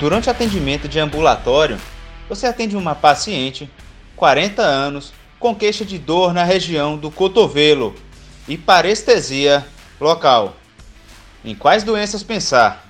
Durante atendimento de ambulatório, você atende uma paciente, 40 anos, com queixa de dor na região do cotovelo e parestesia local. Em quais doenças pensar?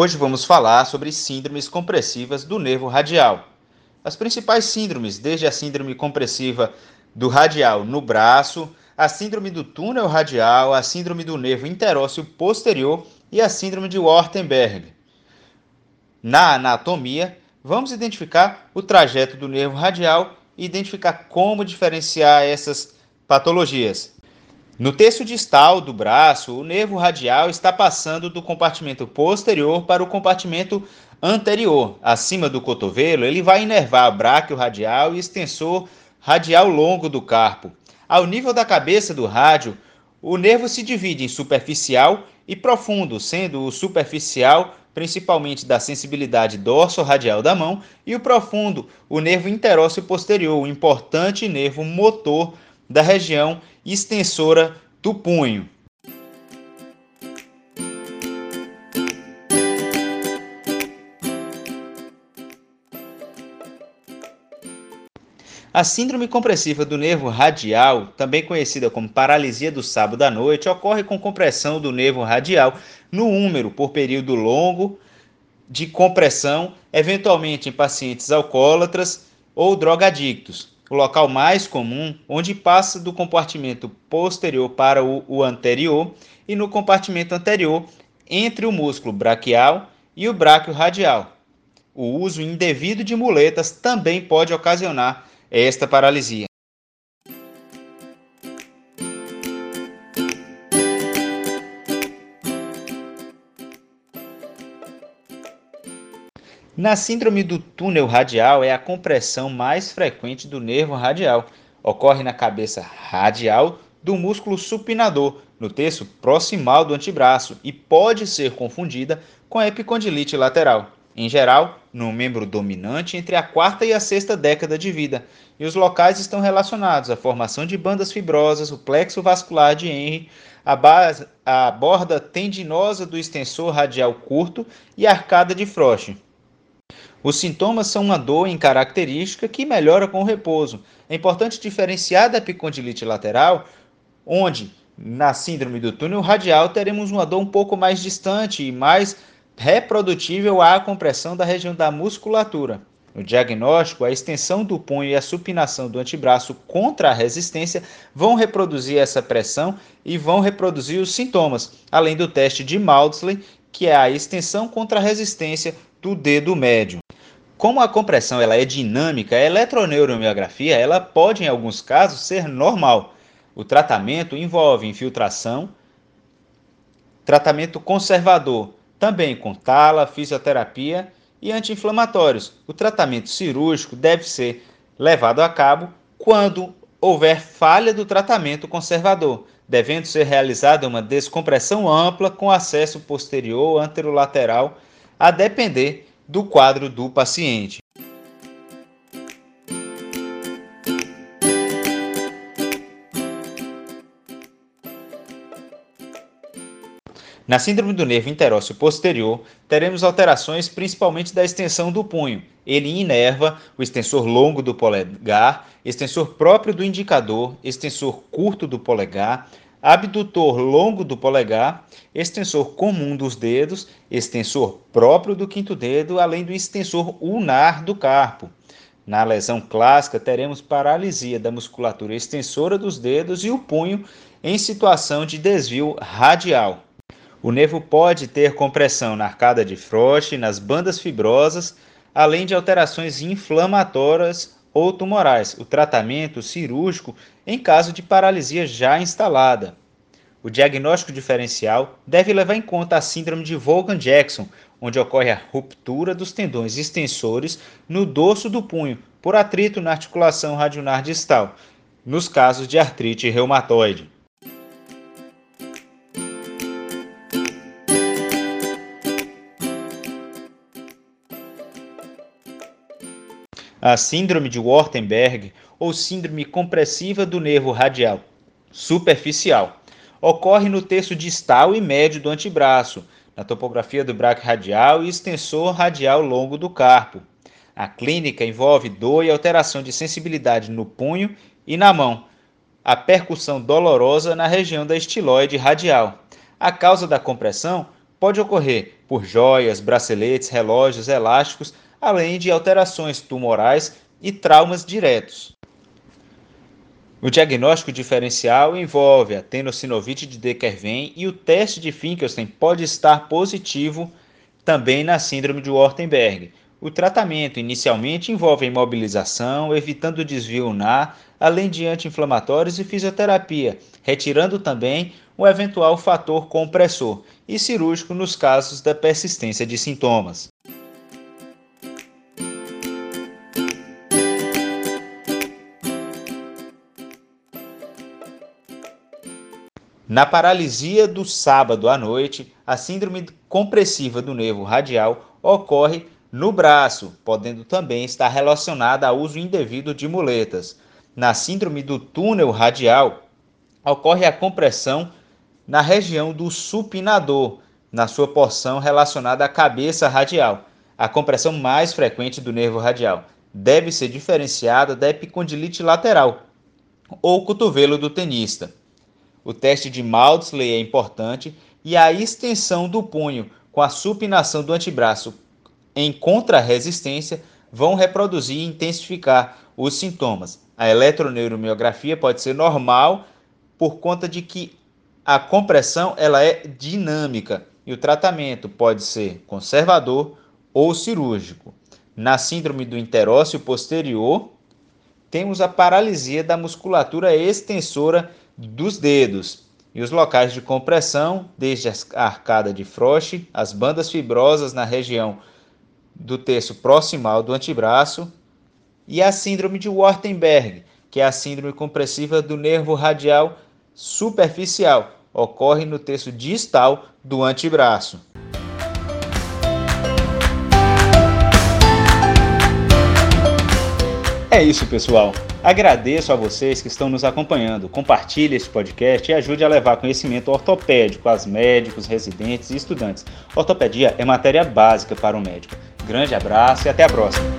Hoje vamos falar sobre síndromes compressivas do nervo radial. As principais síndromes, desde a síndrome compressiva do radial no braço, a síndrome do túnel radial, a síndrome do nervo interósseo posterior e a síndrome de Wartenberg. Na anatomia, vamos identificar o trajeto do nervo radial e identificar como diferenciar essas patologias. No terço distal do braço, o nervo radial está passando do compartimento posterior para o compartimento anterior. Acima do cotovelo, ele vai inervar bráquio radial e extensor radial longo do carpo. Ao nível da cabeça do rádio, o nervo se divide em superficial e profundo, sendo o superficial principalmente da sensibilidade dorso-radial da mão, e o profundo, o nervo interósseo posterior, o importante nervo motor da região extensora do punho. A síndrome compressiva do nervo radial, também conhecida como paralisia do sábado à noite, ocorre com compressão do nervo radial no úmero por período longo de compressão, eventualmente em pacientes alcoólatras ou drogadictos o local mais comum, onde passa do compartimento posterior para o, o anterior e no compartimento anterior entre o músculo braquial e o bráquio radial. O uso indevido de muletas também pode ocasionar esta paralisia. Na síndrome do túnel radial é a compressão mais frequente do nervo radial. Ocorre na cabeça radial do músculo supinador, no terço proximal do antebraço e pode ser confundida com a epicondilite lateral. Em geral, no membro dominante entre a quarta e a sexta década de vida, e os locais estão relacionados à formação de bandas fibrosas, o plexo vascular de Henry, a, base, a borda tendinosa do extensor radial curto e a arcada de Frost. Os sintomas são uma dor incaracterística que melhora com o repouso. É importante diferenciar da epicondilite lateral, onde na síndrome do túnel radial teremos uma dor um pouco mais distante e mais reprodutível à compressão da região da musculatura. No diagnóstico, a extensão do punho e a supinação do antebraço contra a resistência vão reproduzir essa pressão e vão reproduzir os sintomas, além do teste de Maudsley, que é a extensão contra a resistência do dedo médio. Como a compressão ela é dinâmica, a eletroneuromiografia ela pode, em alguns casos, ser normal. O tratamento envolve infiltração, tratamento conservador, também com tala, fisioterapia e anti-inflamatórios. O tratamento cirúrgico deve ser levado a cabo quando houver falha do tratamento conservador, devendo ser realizada uma descompressão ampla com acesso posterior anterolateral, a depender do quadro do paciente. Na síndrome do nervo interósseo posterior, teremos alterações principalmente da extensão do punho. Ele inerva o extensor longo do polegar, extensor próprio do indicador, extensor curto do polegar, abdutor longo do polegar, extensor comum dos dedos, extensor próprio do quinto dedo, além do extensor ulnar do carpo. Na lesão clássica, teremos paralisia da musculatura extensora dos dedos e o punho em situação de desvio radial. O nervo pode ter compressão na arcada de Frost, nas bandas fibrosas, além de alterações inflamatórias ou tumorais. O tratamento cirúrgico em caso de paralisia já instalada. O diagnóstico diferencial deve levar em conta a síndrome de Vaughan-Jackson, onde ocorre a ruptura dos tendões extensores no dorso do punho por atrito na articulação radionar distal, nos casos de artrite reumatoide. A síndrome de Wartenberg ou síndrome compressiva do nervo radial superficial ocorre no terço distal e médio do antebraço, na topografia do braço radial e extensor radial longo do carpo. A clínica envolve dor e alteração de sensibilidade no punho e na mão. A percussão dolorosa na região da estiloide radial. A causa da compressão pode ocorrer por joias, braceletes, relógios, elásticos, além de alterações tumorais e traumas diretos. O diagnóstico diferencial envolve a tenossinovite de Dequerven e o teste de Finkelstein pode estar positivo também na síndrome de Wartenberg. O tratamento inicialmente envolve a imobilização, evitando o desvio na, além de anti-inflamatórios e fisioterapia, retirando também o eventual fator compressor, e cirúrgico nos casos da persistência de sintomas. Na paralisia do sábado à noite, a síndrome compressiva do nervo radial ocorre no braço, podendo também estar relacionada ao uso indevido de muletas. Na síndrome do túnel radial, ocorre a compressão na região do supinador, na sua porção relacionada à cabeça radial, a compressão mais frequente do nervo radial. Deve ser diferenciada da epicondilite lateral ou cotovelo do tenista. O teste de Maudsley é importante e a extensão do punho com a supinação do antebraço em contra-resistência vão reproduzir e intensificar os sintomas. A eletroneuromiografia pode ser normal por conta de que a compressão ela é dinâmica e o tratamento pode ser conservador ou cirúrgico. Na síndrome do interósseo posterior, temos a paralisia da musculatura extensora dos dedos e os locais de compressão, desde a arcada de Frost, as bandas fibrosas na região do terço proximal do antebraço, e a síndrome de Wartenberg, que é a síndrome compressiva do nervo radial superficial, ocorre no terço distal do antebraço. É isso, pessoal. Agradeço a vocês que estão nos acompanhando. Compartilhe esse podcast e ajude a levar conhecimento ortopédico aos médicos, residentes e estudantes. Ortopedia é matéria básica para o médico. Grande abraço e até a próxima.